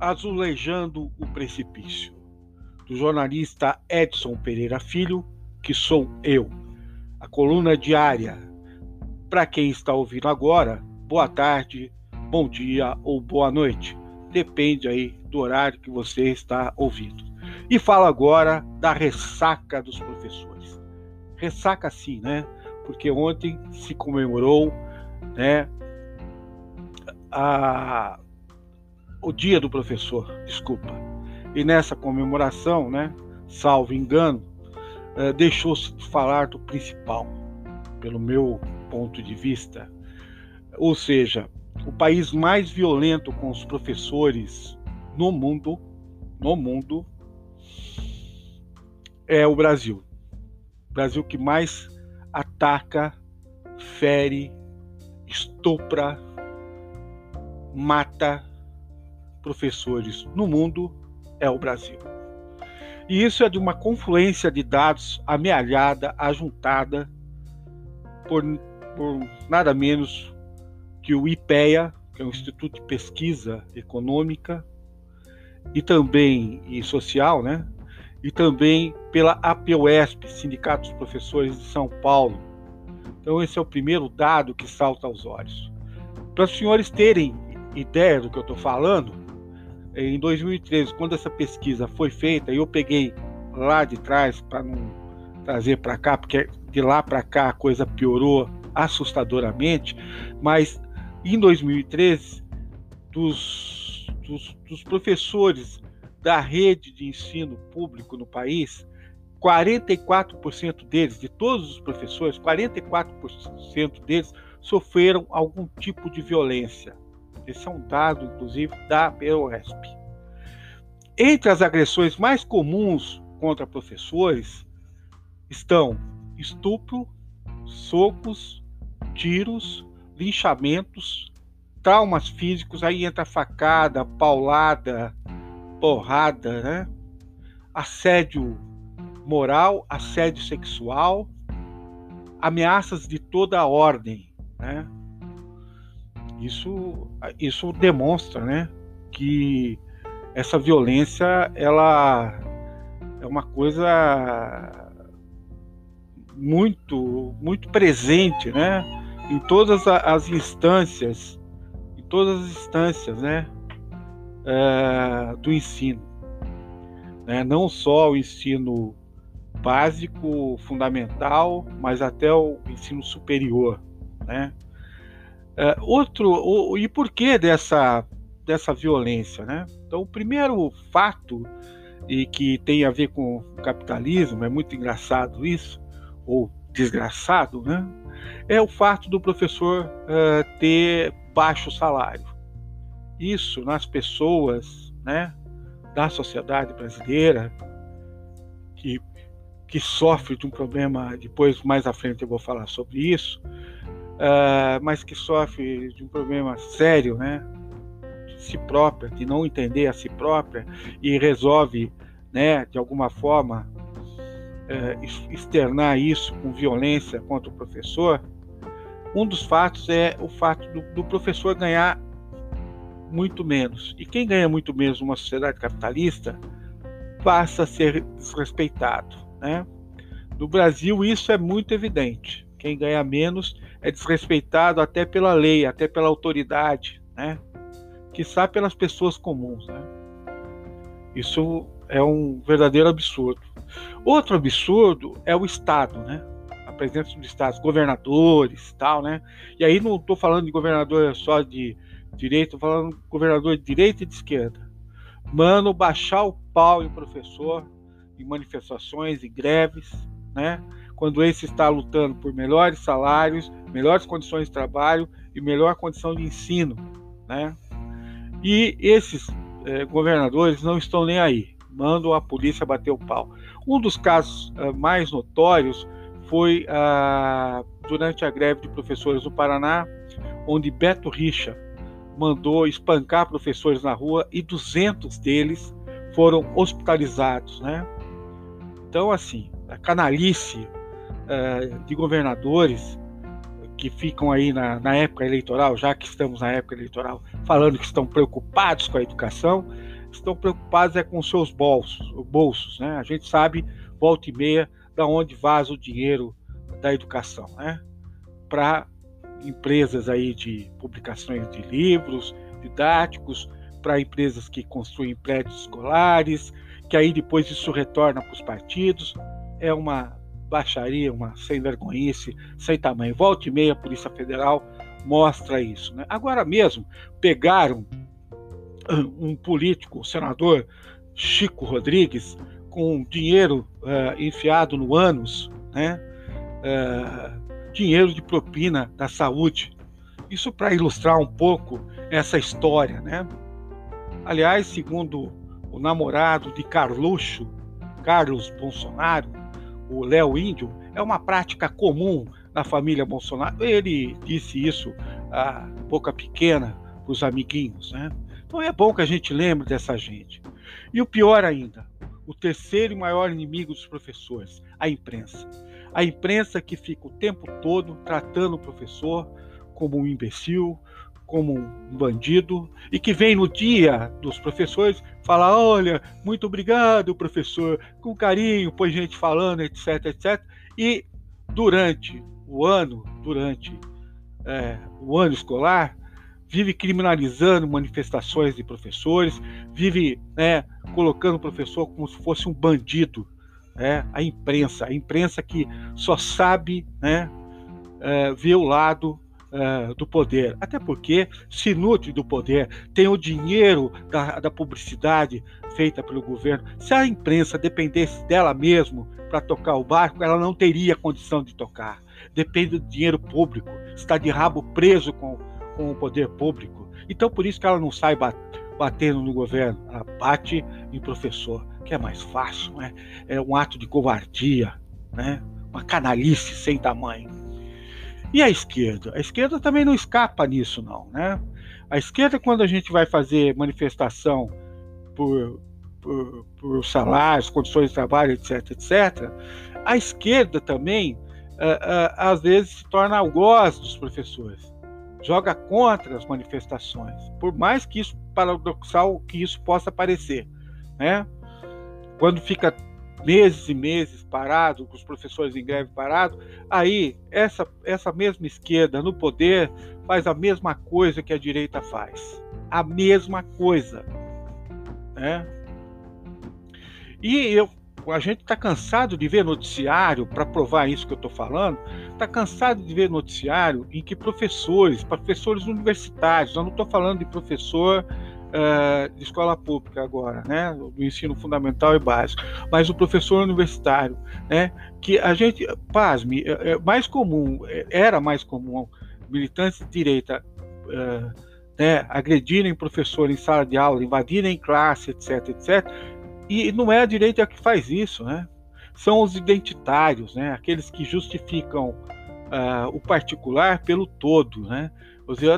Azulejando o Precipício, do jornalista Edson Pereira Filho, que sou eu. A coluna diária. Para quem está ouvindo agora, boa tarde, bom dia ou boa noite. Depende aí do horário que você está ouvindo. E falo agora da ressaca dos professores. Ressaca sim, né? Porque ontem se comemorou, né, a o dia do professor, desculpa. E nessa comemoração, né, salvo engano, eh, deixou-se de falar do principal, pelo meu ponto de vista. Ou seja, o país mais violento com os professores no mundo, no mundo, é o Brasil. O Brasil que mais ataca, fere, estupra, mata professores no mundo é o Brasil. E isso é de uma confluência de dados amealhada, ajuntada por, por nada menos que o IPEA, que é o Instituto de Pesquisa Econômica e também e social, né? E também pela APOESP, Sindicato dos Professores de São Paulo. Então esse é o primeiro dado que salta aos olhos. Para os senhores terem ideia do que eu estou falando, em 2013, quando essa pesquisa foi feita, eu peguei lá de trás para não trazer para cá, porque de lá para cá a coisa piorou assustadoramente, mas em 2013, dos, dos, dos professores da rede de ensino público no país, 44% deles, de todos os professores, 44% deles sofreram algum tipo de violência. Esse é um dado, inclusive, da BOESP. Entre as agressões mais comuns contra professores estão estupro, socos, tiros, linchamentos, traumas físicos, aí entra facada, paulada, porrada, né? assédio moral, assédio sexual, ameaças de toda ordem, né? Isso, isso demonstra, né, que essa violência ela é uma coisa muito muito presente, né, em todas as instâncias, em todas as instâncias, né, é, do ensino, né, não só o ensino básico, fundamental, mas até o ensino superior, né. É, outro, o, e por que dessa, dessa violência? Né? Então, o primeiro fato, e que tem a ver com o capitalismo, é muito engraçado isso, ou desgraçado, né? é o fato do professor uh, ter baixo salário. Isso nas pessoas né, da sociedade brasileira, que, que sofre de um problema, depois mais à frente eu vou falar sobre isso, uh, mas que sofre de um problema sério, né? De si própria, de não entender a si própria e resolve, né, de alguma forma, uh, externar isso com violência contra o professor. Um dos fatos é o fato do, do professor ganhar muito menos. E quem ganha muito menos numa sociedade capitalista passa a ser desrespeitado. Né? No Brasil, isso é muito evidente. Quem ganha menos é desrespeitado até pela lei, até pela autoridade, né? Que sabe pelas pessoas comuns, né? Isso é um verdadeiro absurdo. Outro absurdo é o Estado, né? A presença do Estado, governadores, tal, né? E aí não estou falando de governador só de direita, estou falando de governador de direita e de esquerda. Mano, baixar o pau em professor, em manifestações e greves, né? Quando esse está lutando por melhores salários, melhores condições de trabalho e melhor condição de ensino, né? E esses eh, governadores não estão nem aí, mandam a polícia bater o pau. Um dos casos uh, mais notórios foi uh, durante a greve de professores do Paraná, onde Beto Richa mandou espancar professores na rua e 200 deles foram hospitalizados, né? Então, assim, a canalice eh, de governadores que ficam aí na, na, época eleitoral, já que estamos na época eleitoral, falando que estão preocupados com a educação, estão preocupados é com seus bolsos, bolsos, né? A gente sabe volta e meia da onde vaza o dinheiro da educação, né? Para empresas aí de publicações de livros didáticos, para empresas que construem prédios escolares, que aí depois isso retorna para os partidos. É uma baixaria, uma sem vergonhice, sem tamanho. Volta e meia, a Polícia Federal mostra isso. Né? Agora mesmo, pegaram um político, o senador Chico Rodrigues, com dinheiro uh, enfiado no ânus, né? Uh, dinheiro de propina da saúde. Isso para ilustrar um pouco essa história, né? Aliás, segundo o namorado de Carluxo, Carlos Bolsonaro, o Léo Índio, é uma prática comum na família Bolsonaro. Ele disse isso a boca pequena para os amiguinhos, né? Então é bom que a gente lembre dessa gente. E o pior ainda, o terceiro e maior inimigo dos professores, a imprensa. A imprensa que fica o tempo todo tratando o professor como um imbecil, como um bandido e que vem no dia dos professores falar: olha, muito obrigado, professor, com carinho, põe gente falando, etc, etc. E durante o ano, durante é, o ano escolar, vive criminalizando manifestações de professores, vive né, colocando o professor como se fosse um bandido. Né? A imprensa, a imprensa que só sabe né, é, ver o lado uh, do poder, até porque se nutre do poder, tem o dinheiro da, da publicidade feita pelo governo. Se a imprensa dependesse dela mesmo para tocar o barco, ela não teria condição de tocar. Depende do dinheiro público, está de rabo preso com, com o poder público. Então, por isso que ela não sai batendo no governo, ela bate em professor, que é mais fácil, né? é um ato de covardia, né? uma canalice sem tamanho. E a esquerda? A esquerda também não escapa nisso, não. Né? A esquerda, quando a gente vai fazer manifestação por, por, por salários, condições de trabalho, etc., etc., a esquerda também, uh, uh, às vezes, se torna algoz dos professores, joga contra as manifestações, por mais que isso, paradoxal que isso possa parecer. Né? Quando fica meses e meses parado, com os professores em greve parado, aí essa, essa mesma esquerda no poder faz a mesma coisa que a direita faz. A mesma coisa. Né? E eu, a gente está cansado de ver noticiário, para provar isso que eu estou falando, está cansado de ver noticiário em que professores, professores universitários, eu não estou falando de professor uh, de escola pública agora, né, do ensino fundamental e básico, mas o professor universitário, né, que a gente, pasme, é, é mais comum, é, era mais comum militantes de direita né, agredirem professor em sala de aula, invadirem classe, etc, etc, e não é a direita que faz isso, né? São os identitários, né? Aqueles que justificam uh, o particular pelo todo, né?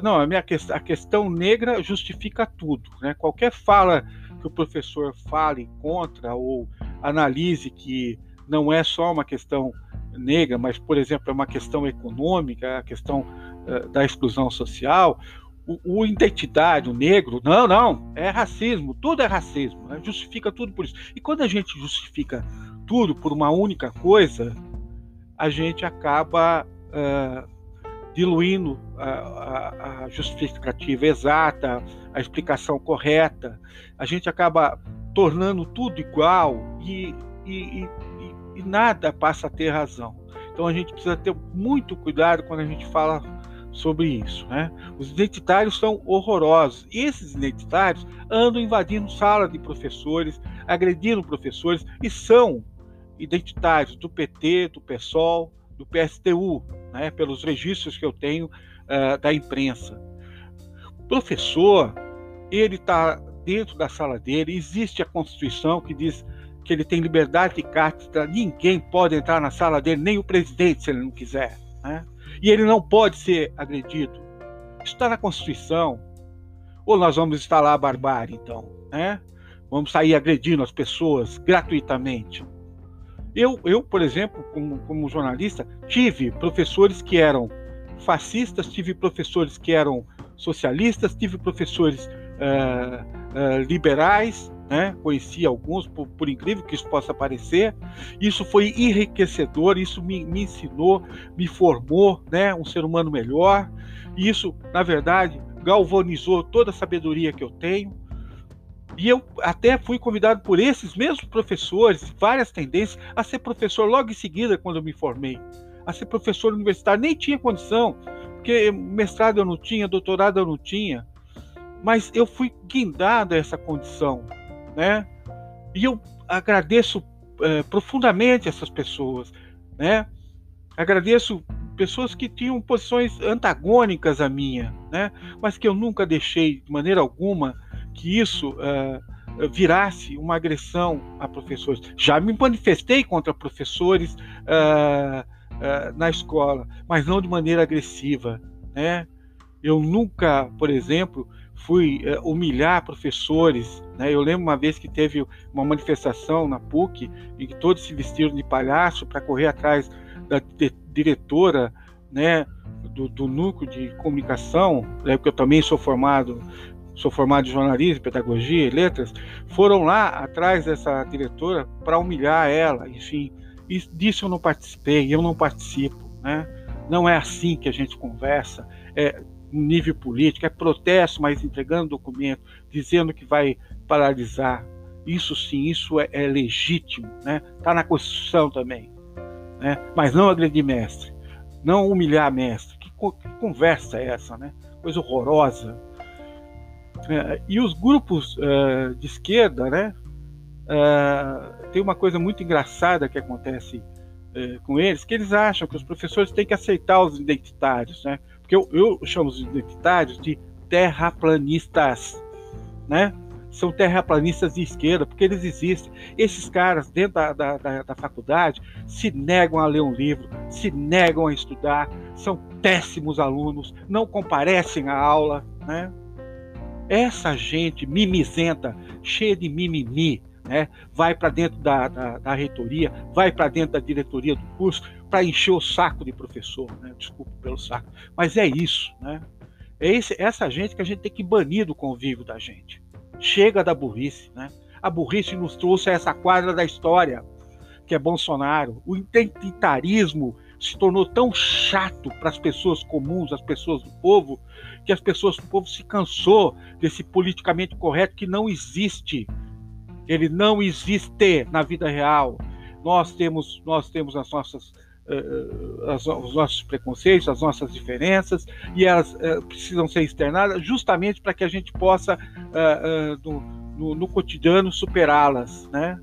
Não, a, minha a questão negra justifica tudo. Né? Qualquer fala que o professor fale contra ou analise que não é só uma questão negra, mas, por exemplo, é uma questão econômica, a questão uh, da exclusão social, o, o, identitário o negro, não, não, é racismo, tudo é racismo, né? justifica tudo por isso. E quando a gente justifica tudo por uma única coisa, a gente acaba uh, diluindo a, a, a, justificativa exata, a explicação correta, a gente acaba tornando tudo igual e, e, e, e, nada passa a ter razão. Então a gente precisa ter muito cuidado quando a gente fala sobre isso. Né? Os identitários são horrorosos. E esses identitários andam invadindo sala de professores, agredindo professores e são identitários do PT, do PSOL, do PSTU, né, pelos registros que eu tenho uh, da imprensa. O professor, ele está dentro da sala dele, existe a Constituição que diz que ele tem liberdade de cátedra, ninguém pode entrar na sala dele, nem o presidente, se ele não quiser. Né? E ele não pode ser agredido. Está na Constituição. Ou nós vamos instalar a barbárie, então? Né? Vamos sair agredindo as pessoas gratuitamente. Eu, eu por exemplo, como, como jornalista, tive professores que eram fascistas, tive professores que eram socialistas, tive professores uh, uh, liberais, né? conheci alguns, por, por, incrível que isso possa parecer. Isso foi enriquecedor, isso me, me ensinou, me formou né? um ser humano melhor. Isso, na verdade, galvanizou toda a sabedoria que eu tenho. E eu até fui convidado por esses mesmos professores, várias tendências, a ser professor logo em seguida, quando eu me formei. A ser professor universitário, nem tinha condição, porque mestrado eu não tinha, doutorado eu não tinha. Mas eu fui guindado a essa condição, né? E eu agradeço é, profundamente essas pessoas, né? Agradeço pessoas que tinham posições antagônicas à minha, né? Mas que eu nunca deixei de maneira alguma que isso uh, virasse uma agressão a professores. Já me manifestei contra professores uh, uh, na escola, mas não de maneira agressiva, né? Eu nunca, por exemplo, fui humilhar professores. Né? Eu lembro uma vez que teve uma manifestação na PUC em que todos se vestiram de palhaço para correr atrás da diretora, né, do, do, núcleo de comunicação, né, porque eu também sou formado sou formado em jornalismo, pedagogia e letras, foram lá atrás dessa diretora para humilhar ela, enfim. Disso eu não participei, eu não participo, né? Não é assim que a gente conversa, é nível político, é protesto, mas entregando documento, dizendo que vai paralisar. Isso sim, isso é, é legítimo, né? Está na Constituição também, né? Mas não agredir mestre, não humilhar mestre. Que, que conversa é essa, né? Coisa horrorosa. É, e os grupos uh, de esquerda, né? Uh, tem uma coisa muito engraçada que acontece uh, com eles, que eles acham que os professores têm que aceitar os identitários, né? Porque eu, eu chamo os identitários de terraplanistas, né? São terraplanistas de esquerda, porque eles existem. Esses caras, dentro da, da, da, da faculdade, se negam a ler um livro, se negam a estudar, são péssimos alunos, não comparecem à aula, né? Essa gente mimizenta, cheia de mimimi, né, vai para dentro da, da, da, reitoria, vai para dentro da diretoria do curso para encher o saco de professor, né? desculpa pelo saco, mas é isso, né? É esse, essa gente que a gente tem que banir do convívio da gente. Chega da burrice, né? A burrice nos trouxe a essa quadra da história, que é Bolsonaro. O identitarismo se tornou tão chato para as pessoas comuns, as pessoas do povo, que as pessoas do povo se cansou desse politicamente correto que não existe. Ele não existe na vida real. Nós temos, nós temos as nossas, uh, as, os nossos preconceitos, as nossas diferenças, e elas uh, precisam ser externadas justamente para que a gente possa, uh, no, no, no cotidiano, superá-las, né?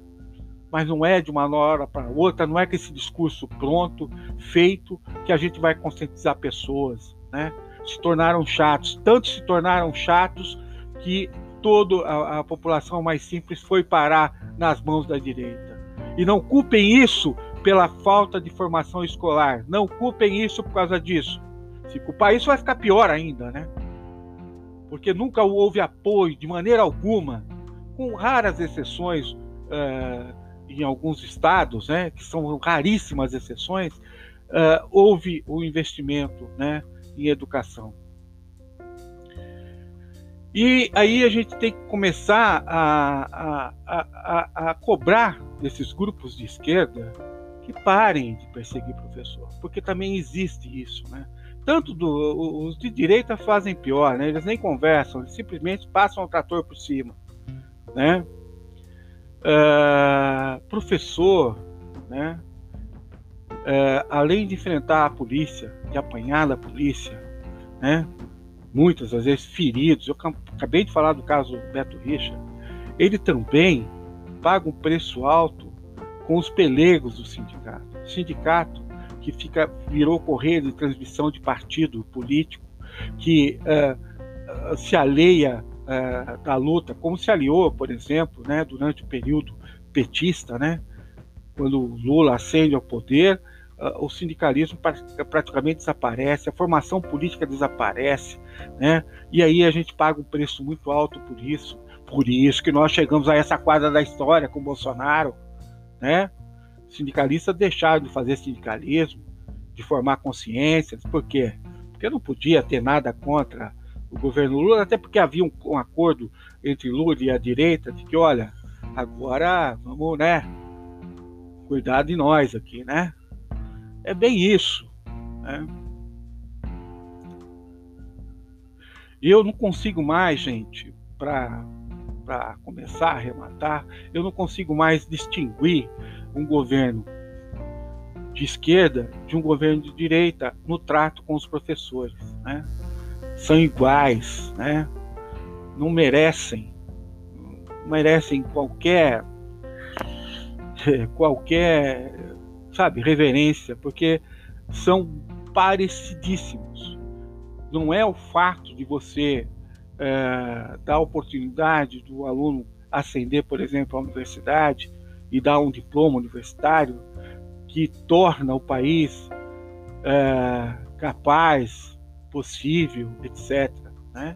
mas não é de uma hora para outra, não é com esse discurso pronto, feito, que a gente vai conscientizar pessoas, né? Se tornaram chatos, tanto se tornaram chatos que toda a, a população mais simples foi parar nas mãos da direita. E não culpem isso pela falta de formação escolar, não culpem isso por causa disso. Se culpar isso vai ficar pior ainda, né? Porque nunca houve apoio de maneira alguma, com raras exceções. Uh, em alguns estados, né, que são raríssimas exceções, uh, houve o investimento né, em educação. E aí a gente tem que começar a, a, a, a, cobrar desses grupos de esquerda que parem de perseguir professor, porque também existe isso, né? Tanto do, os de direita fazem pior, né? Eles nem conversam, eles simplesmente passam o trator por cima, né? Uh, professor, né? Uh, além de enfrentar a polícia, de apanhar da polícia, né? Muitas às vezes feridos. Eu acabei de falar do caso Beto Richa. Ele também paga um preço alto com os pelegos do sindicato. O sindicato que fica virou correio de transmissão de partido político, que uh, se aleia uh, da luta, como se aliou, por exemplo, né, durante o período petista, né, quando Lula ascende ao poder, uh, o sindicalismo praticamente desaparece, a formação política desaparece, né, e aí a gente paga um preço muito alto por isso. Por isso que nós chegamos a essa quadra da história com Bolsonaro, né? Sindicalistas deixaram de fazer sindicalismo, de formar consciências, por quê? porque não podia ter nada contra o governo Lula, até porque havia um, um acordo entre Lula e a direita de que, olha, agora vamos, né, cuidar de nós aqui, né? É bem isso. Né? E eu não consigo mais, gente, para começar a arrematar, eu não consigo mais distinguir um governo de esquerda de um governo de direita no trato com os professores. Né? São iguais, né? não merecem, merecem qualquer qualquer sabe reverência, porque são parecidíssimos. Não é o fato de você é, dar a oportunidade do aluno ascender, por exemplo, à universidade e dar um diploma universitário que torna o país é, capaz, possível, etc. Né?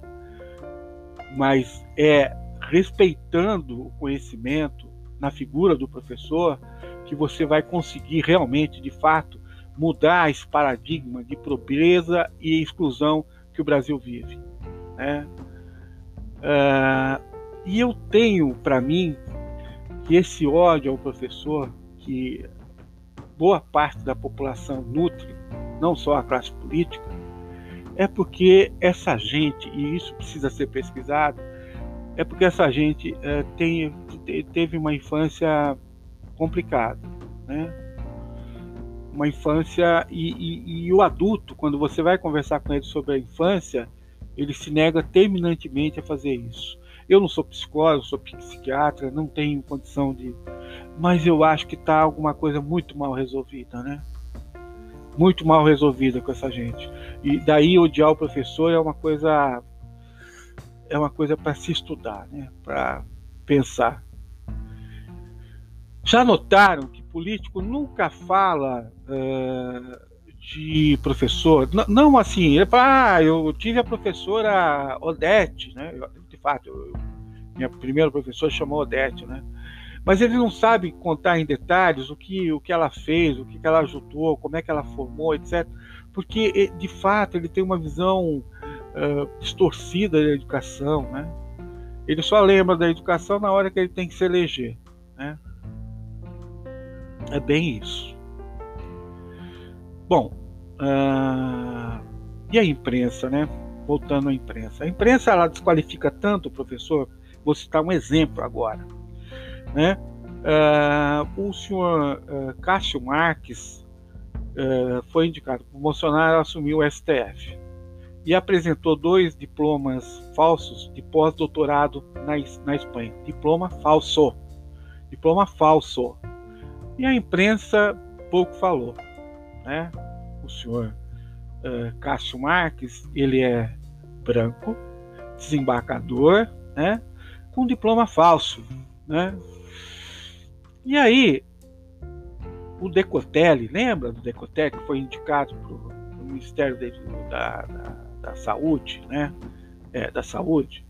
Mas é respeitando o conhecimento na figura do professor que você vai conseguir realmente, de fato, mudar esse paradigma de pobreza e exclusão que o Brasil vive. Né? Uh, e eu tenho para mim que esse ódio ao professor, que boa parte da população nutre, não só a classe política, é porque essa gente, e isso precisa ser pesquisado, é porque essa gente é, tem, teve uma infância complicada, né? Uma infância e, e, e, o adulto, quando você vai conversar com ele sobre a infância, ele se nega terminantemente a fazer isso. Eu não sou psicólogo, sou psiquiatra, não tenho condição de. Mas eu acho que está alguma coisa muito mal resolvida, né? Muito mal resolvida com essa gente. E daí odiar o professor é uma coisa. É uma coisa para se estudar, né? Para pensar. Já notaram que político nunca fala uh, de professor? N não assim, ele fala, ah, eu tive a professora Odete, né? fato, eu, minha primeira professora chamou Odete, né? Mas ele não sabe contar em detalhes o que, o que ela fez, o que ela ajudou, como é que ela formou, etc. Porque, de fato, ele tem uma visão uh, distorcida da educação, né? Ele só lembra da educação na hora que ele tem que se eleger, né? É bem isso. Bom, uh, e a imprensa, né? voltando à imprensa. A imprensa ela desqualifica tanto o professor, vou citar um exemplo agora. Né? Uh, o senhor uh, Cássio Marques uh, foi indicado por Bolsonaro assumir o STF e apresentou dois diplomas falsos de pós-doutorado na, na Espanha. Diploma falso. Diploma falso. E a imprensa pouco falou. Né? O senhor uh, Cássio Marques, ele é branco, desembarcador, né, com diploma falso, né? E aí, o Decotelli, lembra do Decotelli que foi indicado para o Ministério da, da, da, Saúde, né? É, da Saúde.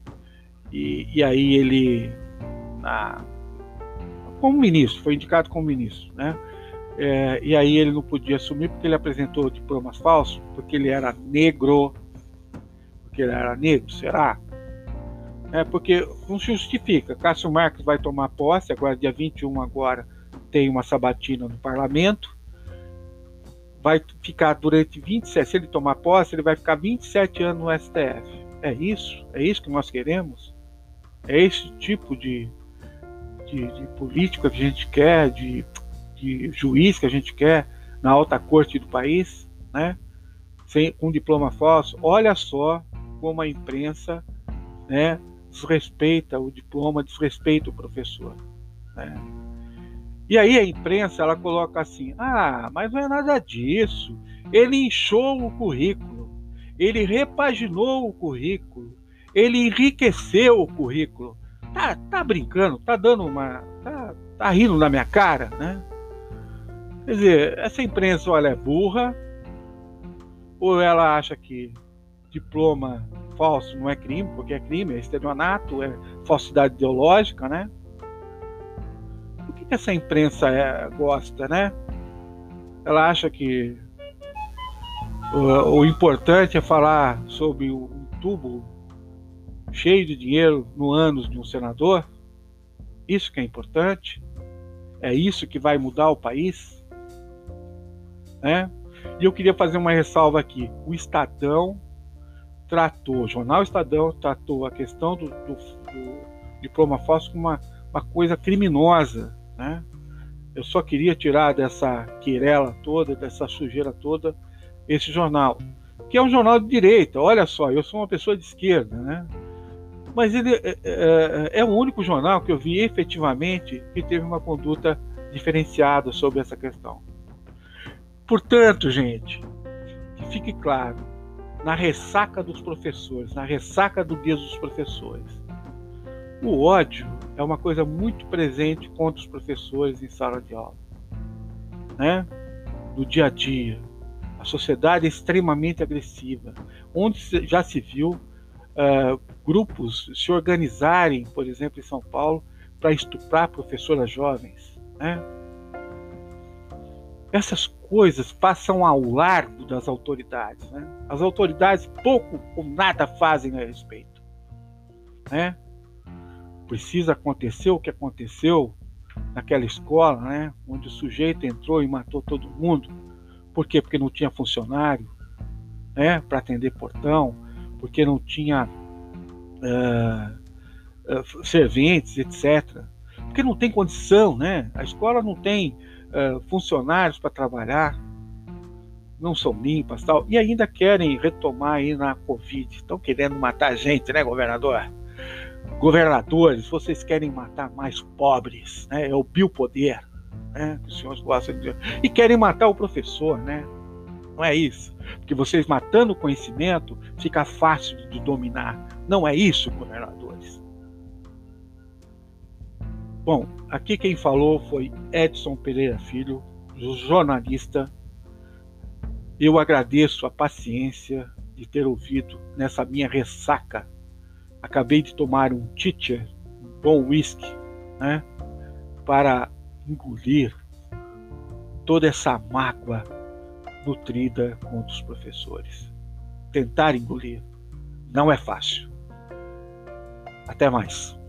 E, e aí ele, na, como ministro, foi indicado como ministro, né? É, e aí ele não podia assumir porque ele apresentou diplomas falsos, porque ele era negro. Porque ele era negro, será? É porque não se justifica. Cássio Marques vai tomar posse, agora dia 21 agora tem uma sabatina no parlamento. Vai ficar durante 27, se ele tomar posse, ele vai ficar 27 anos no STF. É isso? É isso que nós queremos? É esse tipo de, de, de política que a gente quer, de de juiz que a gente quer na alta corte do país, né? Sem, com diploma falso. Olha só como a imprensa né, desrespeita o diploma, desrespeita o professor. Né? E aí a imprensa ela coloca assim: ah, mas não é nada disso. Ele inchou o currículo, ele repaginou o currículo, ele enriqueceu o currículo. Tá, tá brincando, tá dando uma. tá, tá rindo na minha cara, né? Quer dizer, essa imprensa olha, é burra, ou ela acha que diploma falso não é crime, porque é crime, é estelionato, é falsidade ideológica, né? Que, essa imprensa é, gosta, né? Ela acha que O, o importante é falar sobre um tubo cheio de dinheiro no ânus de um senador. Isso que é importante. É isso que vai mudar o país. Né? E eu queria fazer uma ressalva aqui. O Estadão tratou, o jornal Estadão tratou a questão do, do, do diploma falso como uma, uma coisa criminosa. Né? Eu só queria tirar dessa querela toda, dessa sujeira toda, esse jornal, que é um jornal de direita. Olha só, eu sou uma pessoa de esquerda, né? Mas ele é, é, é, o único jornal que eu vi efetivamente que teve uma conduta diferenciada sobre essa questão. Portanto, gente, que fique claro, na ressaca dos professores, na ressaca do dia dos professores, o ódio é uma coisa muito presente contra os professores em sala de aula, né? No dia a dia, a sociedade é extremamente agressiva, onde já se viu uh, grupos se organizarem, por exemplo, em São Paulo, para estuprar professoras jovens. Né? Essas coisas passam ao largo das autoridades. Né? As autoridades pouco ou nada fazem a respeito. Né? Precisa acontecer o que aconteceu naquela escola, né? onde o sujeito entrou e matou todo mundo. Por quê? Porque não tinha funcionário né? para atender portão, porque não tinha uh, uh, serventes, etc. Porque não tem condição, né? A escola não tem uh, funcionários para trabalhar, não são limpas tal, e ainda querem retomar aí na Covid. Estão querendo matar a gente, né, governador? Governadores, vocês querem matar mais pobres, né? É o biopoder, né? Que os senhores gostam de dizer. E querem matar o professor, né? Não é isso. Porque vocês matando o conhecimento fica fácil de dominar. Não é isso, governadores. Bom, aqui quem falou foi Edson Pereira Filho, jornalista. Eu agradeço a paciência de ter ouvido nessa minha ressaca. Acabei de tomar um teacher, um bom whisky, né, para engolir toda essa mágoa nutrida contra os professores. Tentar engolir não é fácil. Até mais.